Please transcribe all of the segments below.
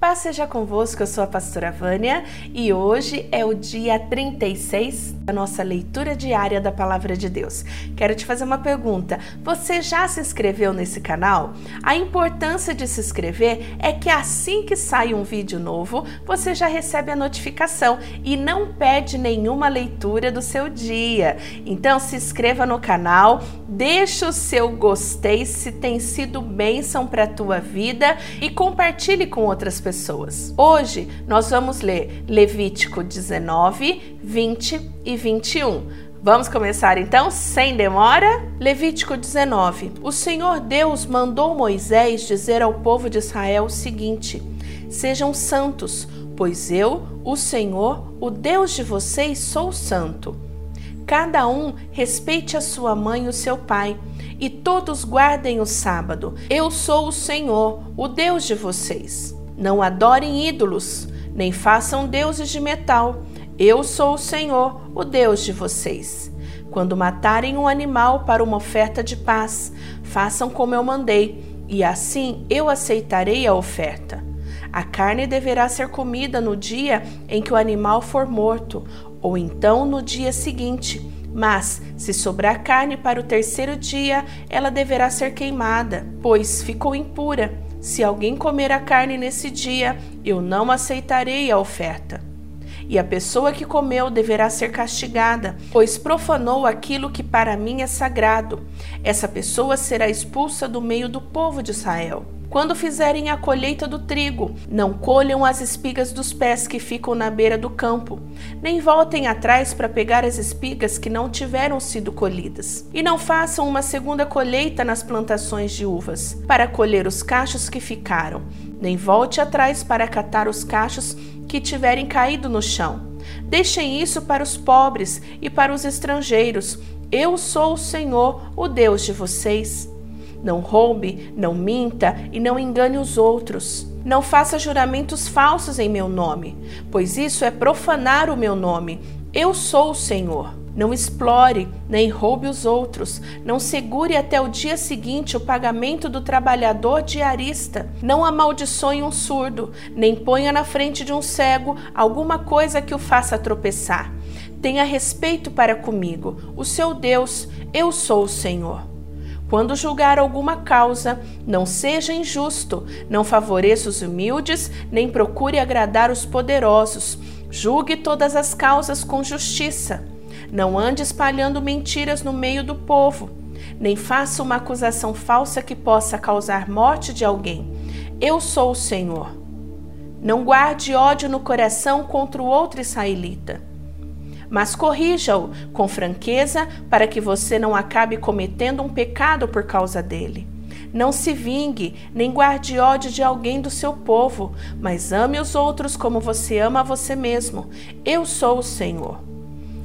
Paz seja convosco, eu sou a pastora Vânia e hoje é o dia 36 da nossa leitura diária da Palavra de Deus. Quero te fazer uma pergunta: você já se inscreveu nesse canal? A importância de se inscrever é que assim que sai um vídeo novo, você já recebe a notificação e não perde nenhuma leitura do seu dia. Então se inscreva no canal, deixa o seu gostei se tem sido bênção para a tua vida e compartilhe com outras pessoas pessoas. Hoje nós vamos ler Levítico 19, 20 e 21. Vamos começar então, sem demora? Levítico 19. O Senhor Deus mandou Moisés dizer ao povo de Israel o seguinte: Sejam santos, pois eu, o Senhor, o Deus de vocês, sou santo. Cada um respeite a sua mãe e o seu pai, e todos guardem o sábado. Eu sou o Senhor, o Deus de vocês. Não adorem ídolos, nem façam deuses de metal. Eu sou o Senhor, o Deus de vocês. Quando matarem um animal para uma oferta de paz, façam como eu mandei, e assim eu aceitarei a oferta. A carne deverá ser comida no dia em que o animal for morto, ou então no dia seguinte. Mas, se sobrar carne para o terceiro dia, ela deverá ser queimada, pois ficou impura. Se alguém comer a carne nesse dia, eu não aceitarei a oferta. E a pessoa que comeu deverá ser castigada, pois profanou aquilo que para mim é sagrado. Essa pessoa será expulsa do meio do povo de Israel. Quando fizerem a colheita do trigo, não colham as espigas dos pés que ficam na beira do campo, nem voltem atrás para pegar as espigas que não tiveram sido colhidas. E não façam uma segunda colheita nas plantações de uvas, para colher os cachos que ficaram, nem volte atrás para catar os cachos que tiverem caído no chão. Deixem isso para os pobres e para os estrangeiros. Eu sou o Senhor, o Deus de vocês. Não roube, não minta e não engane os outros. Não faça juramentos falsos em meu nome, pois isso é profanar o meu nome. Eu sou o Senhor. Não explore, nem roube os outros. Não segure até o dia seguinte o pagamento do trabalhador diarista. Não amaldiçoe um surdo, nem ponha na frente de um cego alguma coisa que o faça tropeçar. Tenha respeito para comigo, o seu Deus. Eu sou o Senhor. Quando julgar alguma causa, não seja injusto, não favoreça os humildes, nem procure agradar os poderosos. Julgue todas as causas com justiça. Não ande espalhando mentiras no meio do povo, nem faça uma acusação falsa que possa causar morte de alguém. Eu sou o Senhor. Não guarde ódio no coração contra o outro israelita mas corrija-o com franqueza para que você não acabe cometendo um pecado por causa dele. Não se vingue, nem guarde ódio de alguém do seu povo, mas ame os outros como você ama a você mesmo. Eu sou o Senhor.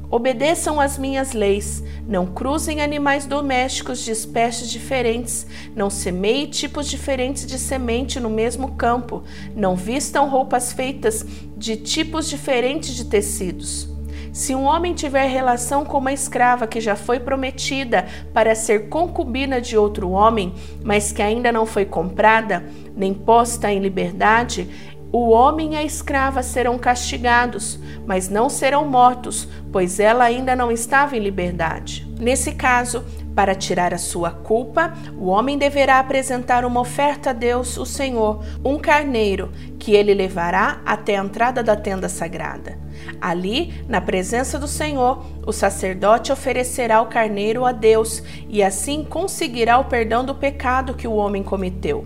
Obedeçam às minhas leis, não cruzem animais domésticos de espécies diferentes, não semeie tipos diferentes de semente no mesmo campo, não vistam roupas feitas de tipos diferentes de tecidos. Se um homem tiver relação com uma escrava que já foi prometida para ser concubina de outro homem, mas que ainda não foi comprada, nem posta em liberdade, o homem e a escrava serão castigados, mas não serão mortos, pois ela ainda não estava em liberdade. Nesse caso, para tirar a sua culpa, o homem deverá apresentar uma oferta a Deus, o Senhor, um carneiro, que ele levará até a entrada da tenda sagrada. Ali, na presença do Senhor, o sacerdote oferecerá o carneiro a Deus e assim conseguirá o perdão do pecado que o homem cometeu.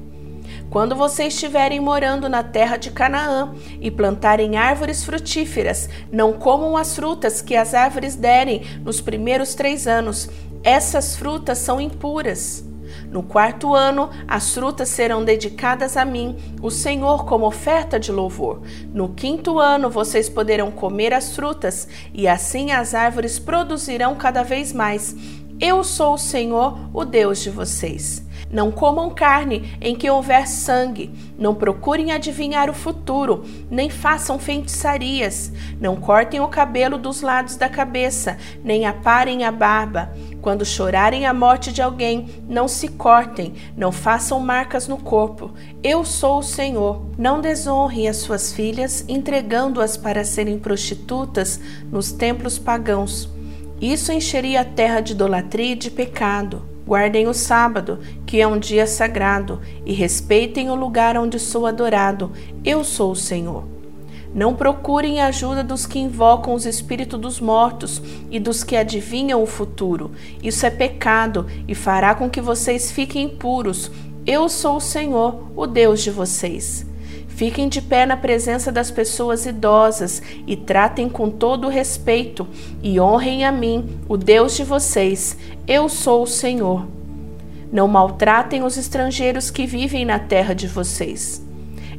Quando vocês estiverem morando na terra de Canaã e plantarem árvores frutíferas, não comam as frutas que as árvores derem nos primeiros três anos. Essas frutas são impuras. No quarto ano, as frutas serão dedicadas a mim, o Senhor, como oferta de louvor. No quinto ano, vocês poderão comer as frutas, e assim as árvores produzirão cada vez mais. Eu sou o Senhor, o Deus de vocês. Não comam carne em que houver sangue. Não procurem adivinhar o futuro, nem façam feitiçarias. Não cortem o cabelo dos lados da cabeça, nem aparem a barba. Quando chorarem a morte de alguém, não se cortem, não façam marcas no corpo. Eu sou o Senhor. Não desonre as suas filhas, entregando-as para serem prostitutas nos templos pagãos. Isso encheria a terra de idolatria e de pecado. Guardem o sábado, que é um dia sagrado, e respeitem o lugar onde sou adorado. Eu sou o Senhor. Não procurem a ajuda dos que invocam os espíritos dos mortos e dos que adivinham o futuro. Isso é pecado e fará com que vocês fiquem impuros. Eu sou o Senhor, o Deus de vocês. Fiquem de pé na presença das pessoas idosas e tratem com todo respeito e honrem a mim, o Deus de vocês. Eu sou o Senhor. Não maltratem os estrangeiros que vivem na terra de vocês.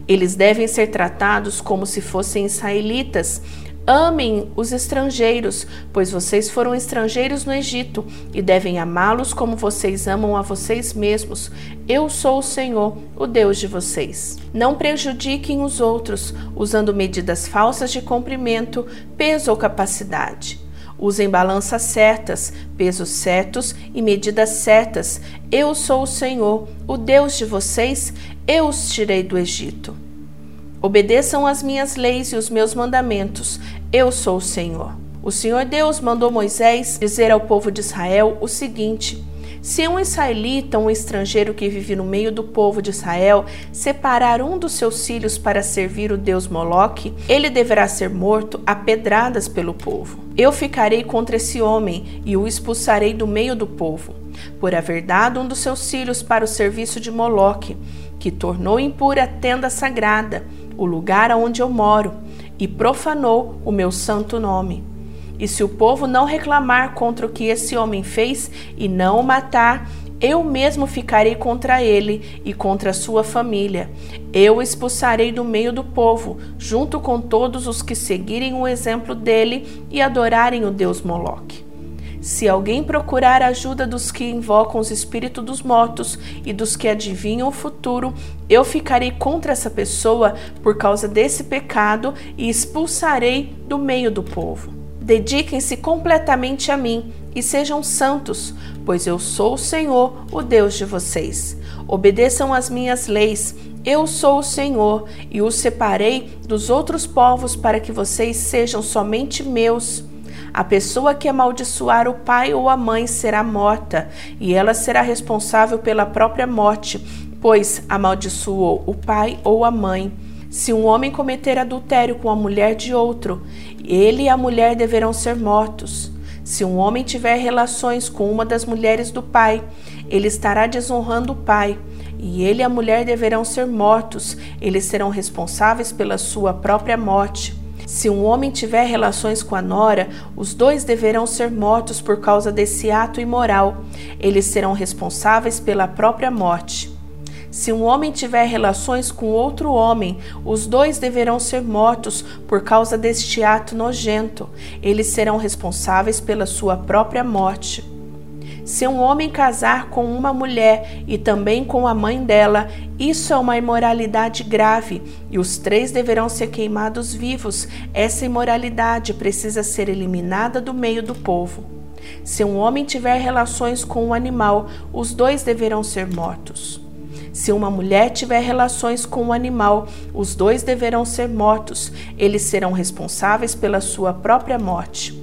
Eles devem ser tratados como se fossem israelitas. Amem os estrangeiros, pois vocês foram estrangeiros no Egito e devem amá-los como vocês amam a vocês mesmos. Eu sou o Senhor, o Deus de vocês. Não prejudiquem os outros usando medidas falsas de comprimento, peso ou capacidade. Usem balanças certas, pesos certos e medidas certas. Eu sou o Senhor, o Deus de vocês, eu os tirei do Egito. Obedeçam as minhas leis e os meus mandamentos. Eu sou o Senhor. O Senhor Deus mandou Moisés dizer ao povo de Israel o seguinte: se um israelita, um estrangeiro que vive no meio do povo de Israel, separar um dos seus filhos para servir o deus Moloque, ele deverá ser morto a pedradas pelo povo. Eu ficarei contra esse homem e o expulsarei do meio do povo, por haver dado um dos seus filhos para o serviço de Moloque, que tornou impura a tenda sagrada, o lugar onde eu moro, e profanou o meu santo nome. E se o povo não reclamar contra o que esse homem fez e não o matar, eu mesmo ficarei contra ele e contra sua família. Eu o expulsarei do meio do povo, junto com todos os que seguirem o exemplo dele e adorarem o deus Moloque. Se alguém procurar a ajuda dos que invocam os espíritos dos mortos e dos que adivinham o futuro, eu ficarei contra essa pessoa por causa desse pecado e expulsarei do meio do povo. Dediquem-se completamente a mim e sejam santos, pois eu sou o Senhor, o Deus de vocês. Obedeçam às minhas leis. Eu sou o Senhor e os separei dos outros povos para que vocês sejam somente meus. A pessoa que amaldiçoar o pai ou a mãe será morta, e ela será responsável pela própria morte, pois amaldiçoou o pai ou a mãe. Se um homem cometer adultério com a mulher de outro, ele e a mulher deverão ser mortos. Se um homem tiver relações com uma das mulheres do pai, ele estará desonrando o pai, e ele e a mulher deverão ser mortos, eles serão responsáveis pela sua própria morte. Se um homem tiver relações com a nora, os dois deverão ser mortos por causa desse ato imoral, eles serão responsáveis pela própria morte. Se um homem tiver relações com outro homem, os dois deverão ser mortos por causa deste ato nojento. Eles serão responsáveis pela sua própria morte. Se um homem casar com uma mulher e também com a mãe dela, isso é uma imoralidade grave e os três deverão ser queimados vivos. Essa imoralidade precisa ser eliminada do meio do povo. Se um homem tiver relações com um animal, os dois deverão ser mortos. Se uma mulher tiver relações com um animal, os dois deverão ser mortos, eles serão responsáveis pela sua própria morte.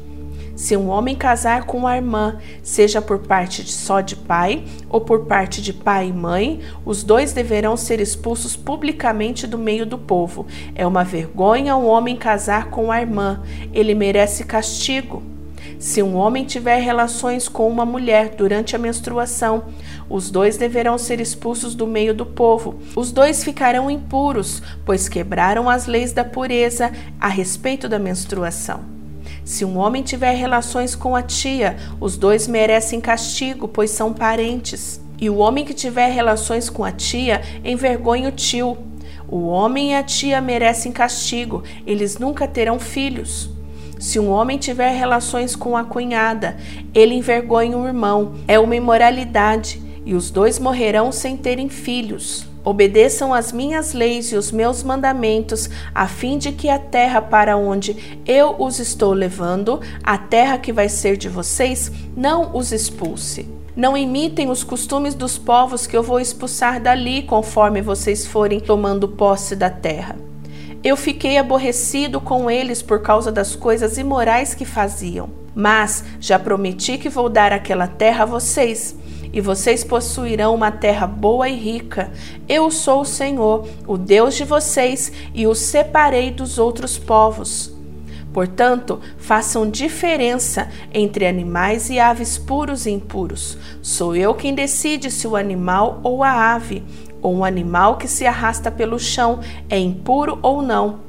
Se um homem casar com uma irmã, seja por parte de só de pai ou por parte de pai e mãe, os dois deverão ser expulsos publicamente do meio do povo. É uma vergonha um homem casar com a irmã, ele merece castigo. Se um homem tiver relações com uma mulher durante a menstruação, os dois deverão ser expulsos do meio do povo. Os dois ficarão impuros, pois quebraram as leis da pureza a respeito da menstruação. Se um homem tiver relações com a tia, os dois merecem castigo, pois são parentes. E o homem que tiver relações com a tia envergonha o tio. O homem e a tia merecem castigo, eles nunca terão filhos. Se um homem tiver relações com a cunhada, ele envergonha o irmão. É uma imoralidade e os dois morrerão sem terem filhos. Obedeçam as minhas leis e os meus mandamentos, a fim de que a terra para onde eu os estou levando, a terra que vai ser de vocês, não os expulse. Não imitem os costumes dos povos que eu vou expulsar dali, conforme vocês forem tomando posse da terra. Eu fiquei aborrecido com eles por causa das coisas imorais que faziam. Mas já prometi que vou dar aquela terra a vocês e vocês possuirão uma terra boa e rica. Eu sou o Senhor, o Deus de vocês, e os separei dos outros povos. Portanto, façam diferença entre animais e aves puros e impuros. Sou eu quem decide se o animal ou a ave, ou um animal que se arrasta pelo chão, é impuro ou não.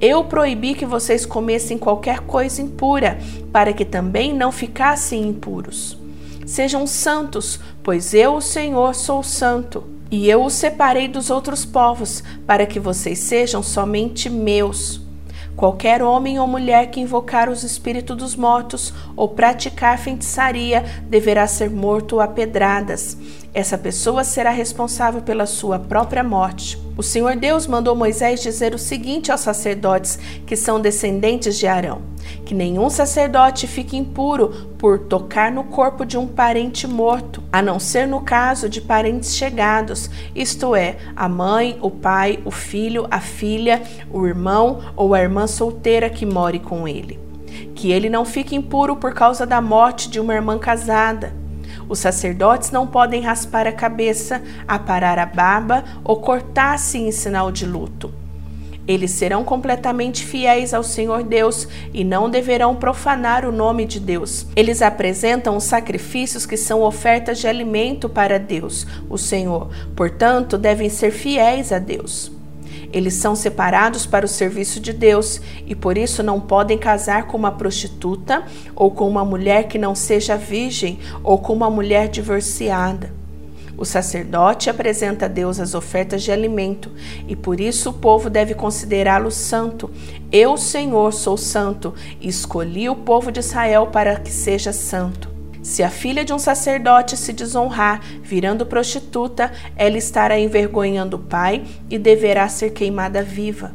Eu proibi que vocês comessem qualquer coisa impura, para que também não ficassem impuros. Sejam santos, pois eu, o Senhor, sou santo. E eu os separei dos outros povos, para que vocês sejam somente meus. Qualquer homem ou mulher que invocar os espíritos dos mortos ou praticar feitiçaria deverá ser morto a pedradas. Essa pessoa será responsável pela sua própria morte. O Senhor Deus mandou Moisés dizer o seguinte aos sacerdotes que são descendentes de Arão: que nenhum sacerdote fique impuro por tocar no corpo de um parente morto, a não ser no caso de parentes chegados, isto é, a mãe, o pai, o filho, a filha, o irmão ou a irmã solteira que more com ele. Que ele não fique impuro por causa da morte de uma irmã casada os sacerdotes não podem raspar a cabeça, aparar a barba ou cortar-se em sinal de luto. Eles serão completamente fiéis ao Senhor Deus e não deverão profanar o nome de Deus. Eles apresentam os sacrifícios que são ofertas de alimento para Deus, o Senhor. Portanto, devem ser fiéis a Deus. Eles são separados para o serviço de Deus e por isso não podem casar com uma prostituta ou com uma mulher que não seja virgem ou com uma mulher divorciada. O sacerdote apresenta a Deus as ofertas de alimento e por isso o povo deve considerá-lo santo. Eu, Senhor, sou santo e escolhi o povo de Israel para que seja santo. Se a filha de um sacerdote se desonrar, virando prostituta, ela estará envergonhando o pai e deverá ser queimada viva.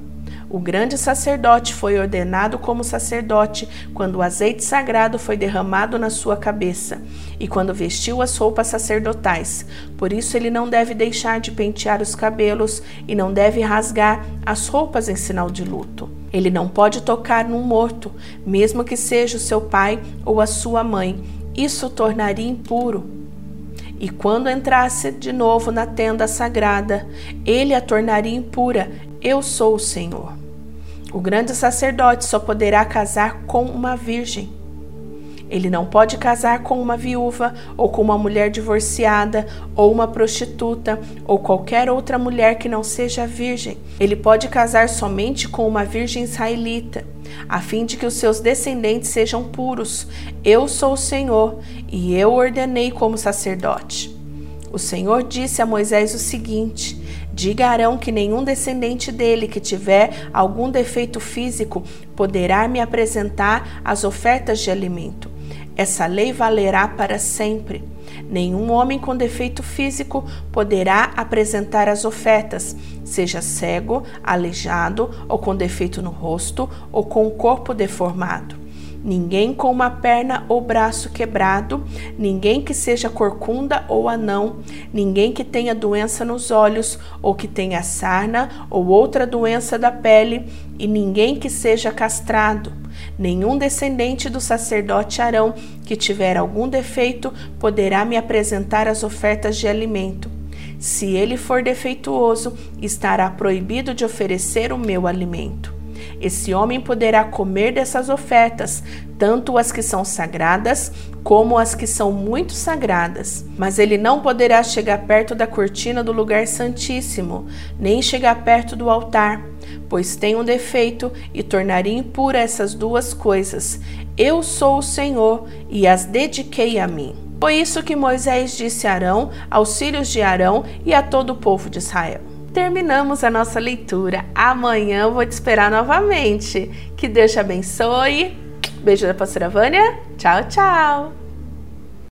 O grande sacerdote foi ordenado como sacerdote quando o azeite sagrado foi derramado na sua cabeça e quando vestiu as roupas sacerdotais. Por isso, ele não deve deixar de pentear os cabelos e não deve rasgar as roupas em sinal de luto. Ele não pode tocar num morto, mesmo que seja o seu pai ou a sua mãe isso o tornaria impuro. E quando entrasse de novo na tenda sagrada, ele a tornaria impura. Eu sou o Senhor. O grande sacerdote só poderá casar com uma virgem. Ele não pode casar com uma viúva, ou com uma mulher divorciada, ou uma prostituta, ou qualquer outra mulher que não seja virgem. Ele pode casar somente com uma virgem israelita a fim de que os seus descendentes sejam puros. Eu sou o Senhor, e eu ordenei como sacerdote. O Senhor disse a Moisés o seguinte: Diga a Arão que nenhum descendente dele que tiver algum defeito físico poderá me apresentar as ofertas de alimento. Essa lei valerá para sempre. Nenhum homem com defeito físico poderá apresentar as ofertas, seja cego, aleijado, ou com defeito no rosto, ou com o corpo deformado. Ninguém com uma perna ou braço quebrado, ninguém que seja corcunda ou anão, ninguém que tenha doença nos olhos, ou que tenha sarna ou outra doença da pele, e ninguém que seja castrado Nenhum descendente do sacerdote Arão que tiver algum defeito poderá me apresentar as ofertas de alimento. Se ele for defeituoso, estará proibido de oferecer o meu alimento. Esse homem poderá comer dessas ofertas, tanto as que são sagradas como as que são muito sagradas. Mas ele não poderá chegar perto da cortina do lugar santíssimo, nem chegar perto do altar pois tem um defeito e tornaria impura essas duas coisas. Eu sou o Senhor e as dediquei a mim. Foi isso que Moisés disse a Arão, aos filhos de Arão e a todo o povo de Israel. Terminamos a nossa leitura. Amanhã eu vou te esperar novamente. Que Deus te abençoe. Beijo da pastora Vânia. Tchau, tchau.